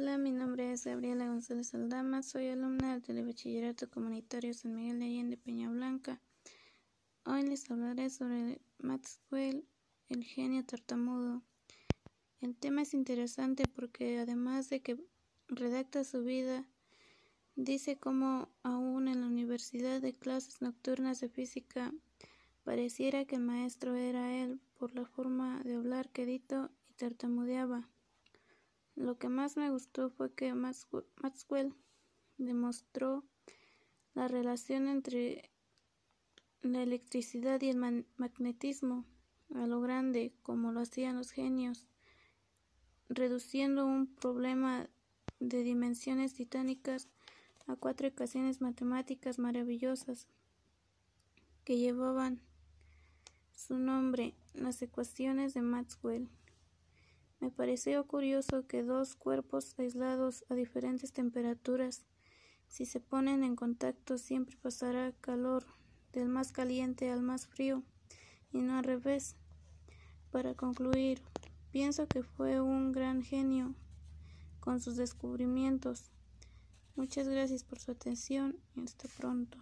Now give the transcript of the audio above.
Hola, mi nombre es Gabriela González Aldama, soy alumna del Telebachillerato Comunitario San Miguel de Allende Peña Blanca. Hoy les hablaré sobre Maxwell, el genio tartamudo. El tema es interesante porque además de que redacta su vida, dice cómo aún en la universidad de clases nocturnas de física pareciera que el maestro era él por la forma de hablar quedito y tartamudeaba. Lo que más me gustó fue que Maxwell demostró la relación entre la electricidad y el magnetismo a lo grande, como lo hacían los genios, reduciendo un problema de dimensiones titánicas a cuatro ecuaciones matemáticas maravillosas que llevaban su nombre, las ecuaciones de Maxwell. Me pareció curioso que dos cuerpos aislados a diferentes temperaturas, si se ponen en contacto siempre pasará calor del más caliente al más frío y no al revés. Para concluir, pienso que fue un gran genio con sus descubrimientos. Muchas gracias por su atención y hasta pronto.